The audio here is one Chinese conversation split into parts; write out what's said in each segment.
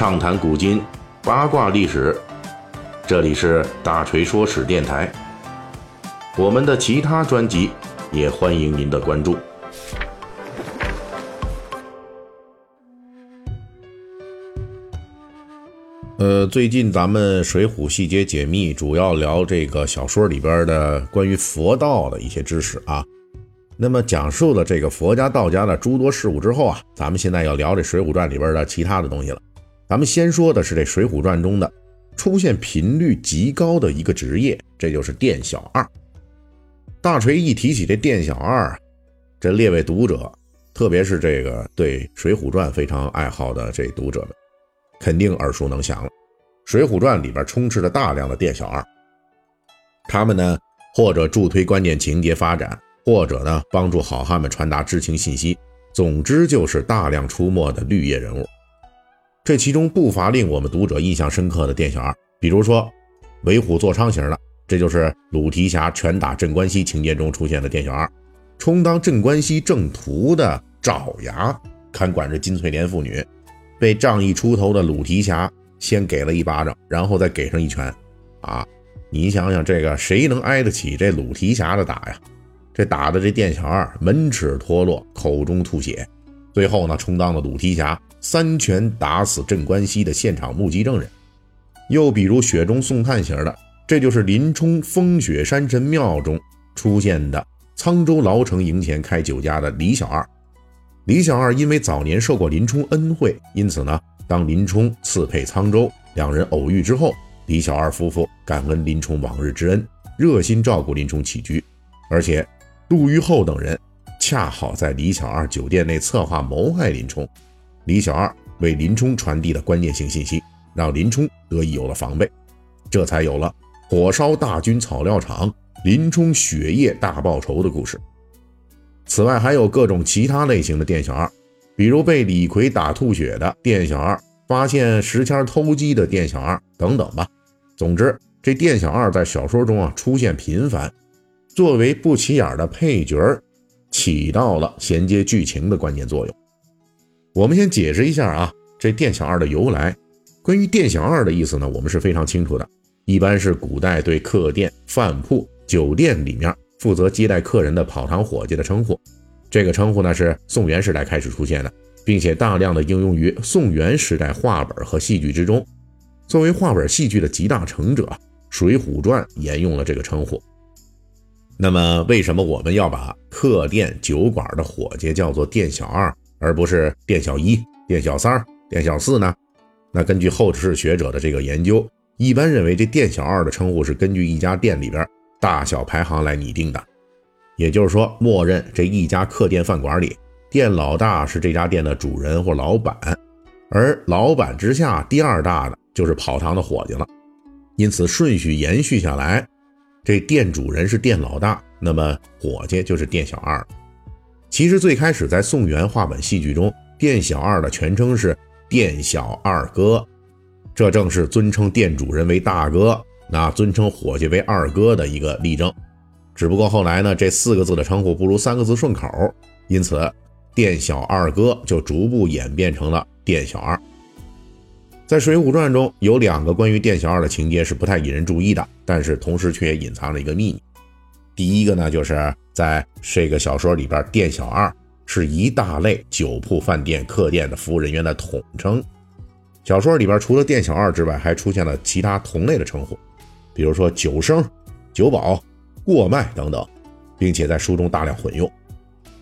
畅谈古今，八卦历史。这里是大锤说史电台。我们的其他专辑也欢迎您的关注。呃，最近咱们《水浒细节解密》主要聊这个小说里边的关于佛道的一些知识啊。那么讲述了这个佛家、道家的诸多事物之后啊，咱们现在要聊这《水浒传》里边的其他的东西了。咱们先说的是这《水浒传》中的出现频率极高的一个职业，这就是店小二。大锤一提起这店小二，这列位读者，特别是这个对《水浒传》非常爱好的这读者们。肯定耳熟能详了，《水浒传》里边充斥着大量的店小二，他们呢或者助推关键情节发展，或者呢帮助好汉们传达知情信息，总之就是大量出没的绿叶人物。这其中不乏令我们读者印象深刻的店小二，比如说为虎作伥型的，这就是鲁提辖拳打镇关西情节中出现的店小二，充当镇关西正途的爪牙，看管着金翠莲妇女。被仗义出头的鲁提辖先给了一巴掌，然后再给上一拳，啊，你想想这个谁能挨得起这鲁提辖的打呀？这打的这店小二门齿脱落，口中吐血，最后呢充当了鲁提辖三拳打死镇关西的现场目击证人。又比如雪中送炭型的，这就是林冲风雪山神庙中出现的沧州牢城营前开酒家的李小二。李小二因为早年受过林冲恩惠，因此呢，当林冲刺配沧州，两人偶遇之后，李小二夫妇感恩林冲往日之恩，热心照顾林冲起居。而且，杜玉厚等人恰好在李小二酒店内策划谋害林冲，李小二为林冲传递的关键性信息，让林冲得以有了防备，这才有了火烧大军草料场，林冲雪夜大报仇的故事。此外，还有各种其他类型的店小二，比如被李逵打吐血的店小二，发现石签偷鸡的店小二等等吧。总之，这店小二在小说中啊出现频繁，作为不起眼的配角，起到了衔接剧情的关键作用。我们先解释一下啊，这店小二的由来。关于店小二的意思呢，我们是非常清楚的，一般是古代对客店、饭铺、酒店里面。负责接待客人的跑堂伙计的称呼，这个称呼呢是宋元时代开始出现的，并且大量的应用于宋元时代话本和戏剧之中。作为话本戏剧的集大成者，《水浒传》沿用了这个称呼。那么，为什么我们要把客店酒馆的伙计叫做店小二，而不是店小一、店小三、店小四呢？那根据后世学者的这个研究，一般认为这店小二的称呼是根据一家店里边。大小排行来拟定的，也就是说，默认这一家客店饭馆里，店老大是这家店的主人或老板，而老板之下第二大的就是跑堂的伙计了。因此，顺序延续下来，这店主人是店老大，那么伙计就是店小二。其实最开始在宋元话本戏剧中，店小二的全称是店小二哥，这正是尊称店主人为大哥。那尊称伙计为二哥的一个例证，只不过后来呢，这四个字的称呼不如三个字顺口，因此店小二哥就逐步演变成了店小二。在《水浒传》中有两个关于店小二的情节是不太引人注意的，但是同时却也隐藏了一个秘密。第一个呢，就是在这个小说里边，店小二是一大类酒铺、饭店、客店的服务人员的统称。小说里边除了店小二之外，还出现了其他同类的称呼。比如说酒生、酒保、过卖等等，并且在书中大量混用。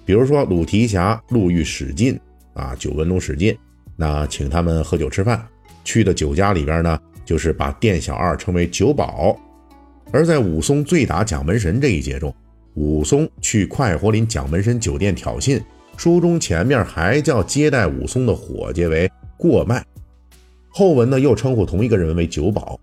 比如说鲁提辖路遇史进啊，酒文龙史进，那请他们喝酒吃饭，去的酒家里边呢，就是把店小二称为酒保。而在武松醉打蒋门神这一节中，武松去快活林蒋门神酒店挑衅，书中前面还叫接待武松的伙计为过脉，后文呢又称呼同一个人为酒保。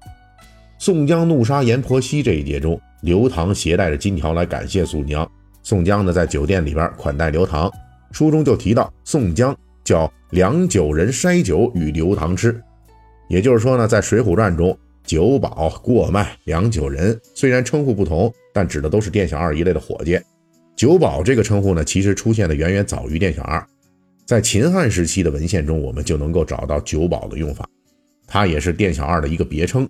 宋江怒杀阎婆惜这一节中，刘唐携带着金条来感谢宋江。宋江呢，在酒店里边款待刘唐。书中就提到，宋江叫两酒人筛酒与刘唐吃。也就是说呢，在《水浒传》中，酒保、过卖、两酒人虽然称呼不同，但指的都是店小二一类的伙计。酒保这个称呼呢，其实出现的远远早于店小二。在秦汉时期的文献中，我们就能够找到酒保的用法。它也是店小二的一个别称。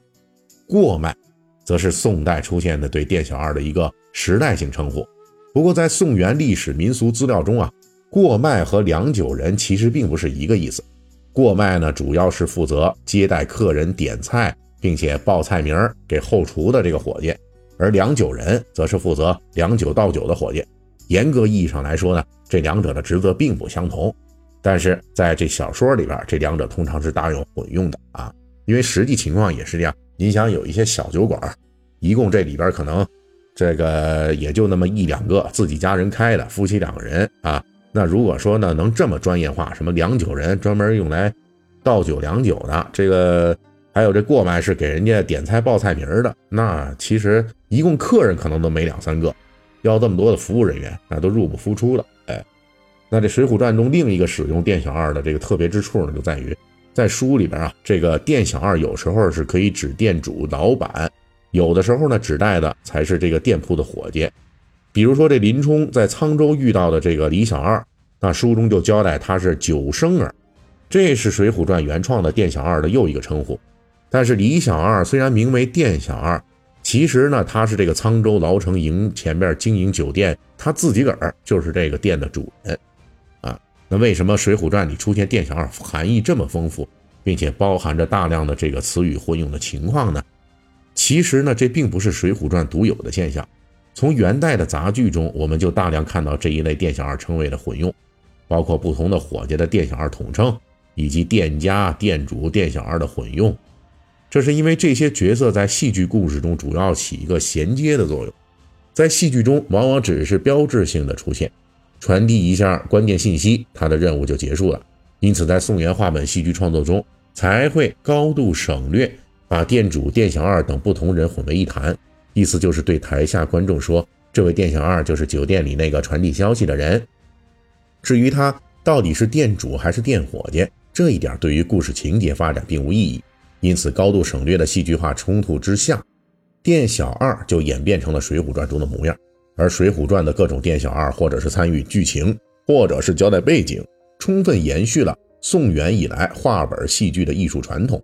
过迈，则是宋代出现的对店小二的一个时代性称呼。不过在宋元历史民俗资料中啊，过迈和良酒人其实并不是一个意思。过迈呢，主要是负责接待客人、点菜，并且报菜名给后厨的这个伙计，而良酒人则是负责良酒倒酒的伙计。严格意义上来说呢，这两者的职责并不相同。但是在这小说里边，这两者通常是大有混用的啊，因为实际情况也是这样。你想有一些小酒馆，一共这里边可能这个也就那么一两个自己家人开的，夫妻两个人啊。那如果说呢，能这么专业化，什么良酒人专门用来倒酒良酒的，这个还有这过麦是给人家点菜报菜名的，那其实一共客人可能都没两三个，要这么多的服务人员，那都入不敷出了。哎，那这《水浒传》中另一个使用店小二的这个特别之处呢，就在于在书里边啊，这个店小二有时候是可以指店主、老板，有的时候呢，指代的才是这个店铺的伙计。比如说，这林冲在沧州遇到的这个李小二，那书中就交代他是九生儿，这是《水浒传》原创的店小二的又一个称呼。但是李小二虽然名为店小二，其实呢，他是这个沧州牢城营前面经营酒店，他自己个儿就是这个店的主人啊。那为什么《水浒传》里出现店小二，含义这么丰富，并且包含着大量的这个词语混用的情况呢？其实呢，这并不是《水浒传》独有的现象。从元代的杂剧中，我们就大量看到这一类店小二称谓的混用，包括不同的伙计的店小二统称，以及店家、店主、店小二的混用。这是因为这些角色在戏剧故事中主要起一个衔接的作用，在戏剧中往往只是标志性的出现，传递一下关键信息，他的任务就结束了。因此，在宋元话本戏剧创作中，才会高度省略把店主、店小二等不同人混为一谈。意思就是对台下观众说，这位店小二就是酒店里那个传递消息的人。至于他到底是店主还是店伙计，这一点对于故事情节发展并无意义。因此，高度省略的戏剧化冲突之下，店小二就演变成了《水浒传》中的模样。而《水浒传》的各种店小二，或者是参与剧情，或者是交代背景，充分延续了宋元以来话本戏剧的艺术传统。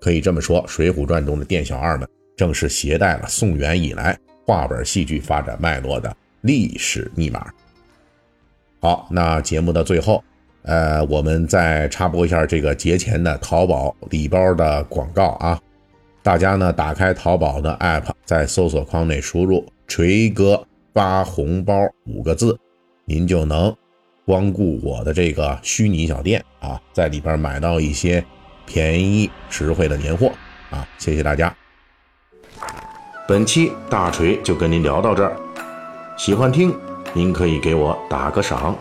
可以这么说，《水浒传》中的店小二们。正是携带了宋元以来话本戏剧发展脉络的历史密码。好，那节目的最后，呃，我们再插播一下这个节前的淘宝礼包的广告啊。大家呢，打开淘宝的 app，在搜索框内输入“锤哥发红包”五个字，您就能光顾我的这个虚拟小店啊，在里边买到一些便宜实惠的年货啊。谢谢大家。本期大锤就跟您聊到这儿，喜欢听您可以给我打个赏。